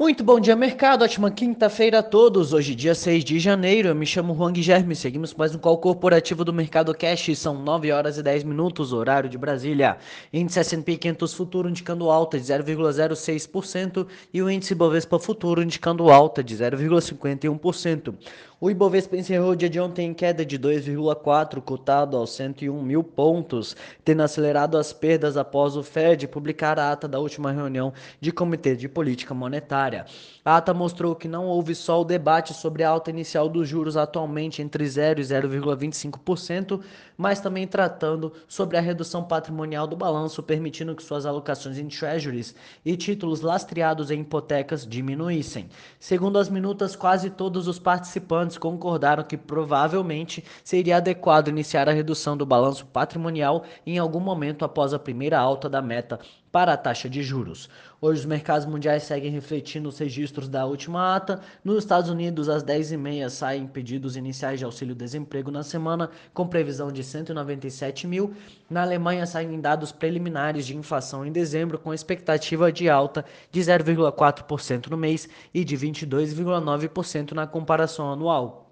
Muito bom dia, mercado. Ótima quinta-feira a todos. Hoje, dia 6 de janeiro. Eu me chamo Juan Guilherme. Seguimos mais um call corporativo do Mercado Cash. São 9 horas e 10 minutos, horário de Brasília. Índice S&P 500 futuro indicando alta de 0,06% e o índice Bovespa futuro indicando alta de 0,51%. O Ibovespa encerrou o dia de ontem em queda de 2,4, cotado aos 101 mil pontos, tendo acelerado as perdas após o Fed publicar a ata da última reunião de Comitê de Política Monetária. A ata mostrou que não houve só o debate sobre a alta inicial dos juros atualmente entre 0 e 0,25%, mas também tratando sobre a redução patrimonial do balanço, permitindo que suas alocações em treasuries e títulos lastreados em hipotecas diminuíssem. Segundo as minutas, quase todos os participantes participantes concordaram que provavelmente seria adequado iniciar a redução do balanço patrimonial em algum momento após a primeira alta da meta para a taxa de juros. Hoje os mercados mundiais seguem refletindo os registros da última ata. Nos Estados Unidos, às 10h30, saem pedidos iniciais de auxílio-desemprego na semana, com previsão de 197 mil. Na Alemanha, saem dados preliminares de inflação em dezembro, com expectativa de alta de 0,4% no mês e de 22,9% na comparação anual. cầu.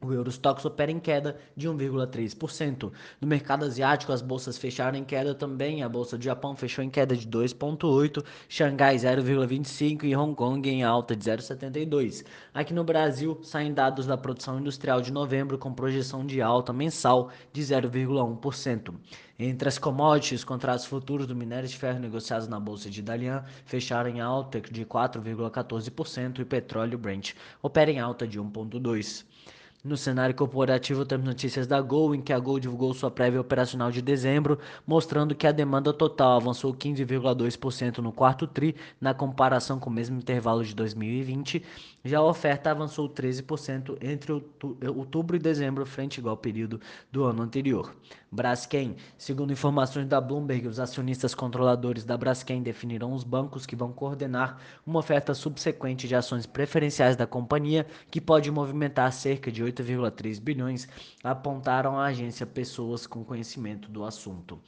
O Eurostox opera em queda de 1,3%. No mercado asiático, as bolsas fecharam em queda também. A bolsa do Japão fechou em queda de 2,8%, Xangai 0,25% e Hong Kong em alta de 0,72%. Aqui no Brasil, saem dados da produção industrial de novembro com projeção de alta mensal de 0,1%. Entre as commodities, contratos futuros do minério de ferro negociados na bolsa de Dalian fecharam em alta de 4,14% e petróleo Brent opera em alta de 1,2%. No cenário corporativo, temos notícias da Gol, em que a Gol divulgou sua prévia operacional de dezembro, mostrando que a demanda total avançou 15,2% no quarto TRI, na comparação com o mesmo intervalo de 2020. Já a oferta avançou 13% entre outubro e dezembro, frente igual período do ano anterior. Braskem, segundo informações da Bloomberg, os acionistas controladores da Braskem definiram os bancos que vão coordenar uma oferta subsequente de ações preferenciais da companhia, que pode movimentar cerca de 8,3 bilhões, apontaram à agência pessoas com conhecimento do assunto.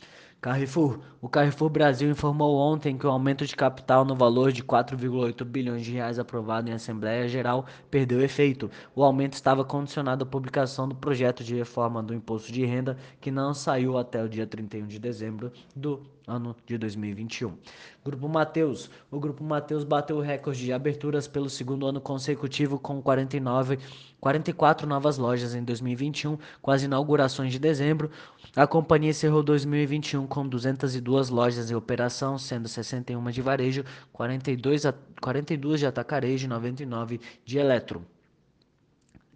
Carrefour. O Carrefour Brasil informou ontem que o aumento de capital no valor de 4,8 bilhões de reais aprovado em Assembleia Geral perdeu efeito. O aumento estava condicionado à publicação do projeto de reforma do imposto de renda, que não saiu até o dia 31 de dezembro do ano de 2021. Grupo Mateus. O Grupo Mateus bateu o recorde de aberturas pelo segundo ano consecutivo com 49, 44 novas lojas em 2021, com as inaugurações de dezembro. A companhia encerrou 2021 com 202 lojas em operação, sendo 61 de varejo, 42, 42 de atacarejo e 99 de eletro.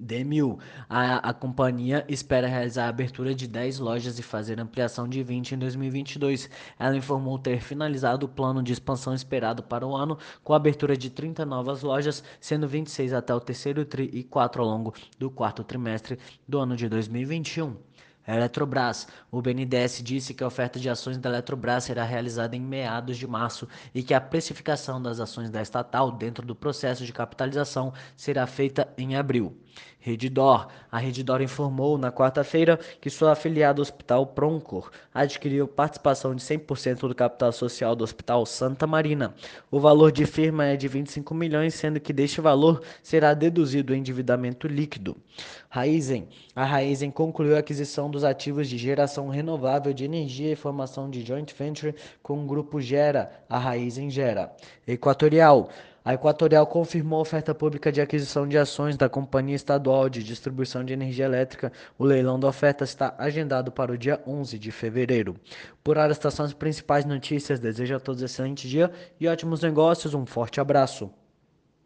D1000. A, a companhia espera realizar a abertura de 10 lojas e fazer ampliação de 20 em 2022. Ela informou ter finalizado o plano de expansão esperado para o ano, com a abertura de 30 novas lojas, sendo 26 até o terceiro tri e 4 ao longo do quarto trimestre do ano de 2021. Eletrobras. O BNDES disse que a oferta de ações da Eletrobras será realizada em meados de março e que a precificação das ações da estatal dentro do processo de capitalização será feita em abril. Redditor. A Redditor informou na quarta-feira que sua afiliada Hospital Proncor adquiriu participação de 100% do capital social do Hospital Santa Marina. O valor de firma é de 25 milhões, sendo que deste valor será deduzido o endividamento líquido. Raizen. A Raizen concluiu a aquisição dos ativos de geração renovável de energia e formação de joint venture com o grupo Gera, a Raizen Gera. Equatorial. A Equatorial confirmou a oferta pública de aquisição de ações da Companhia Estadual de Distribuição de Energia Elétrica. O leilão da oferta está agendado para o dia 11 de fevereiro. Por hora, estas são as principais notícias. Desejo a todos um excelente dia e ótimos negócios. Um forte abraço.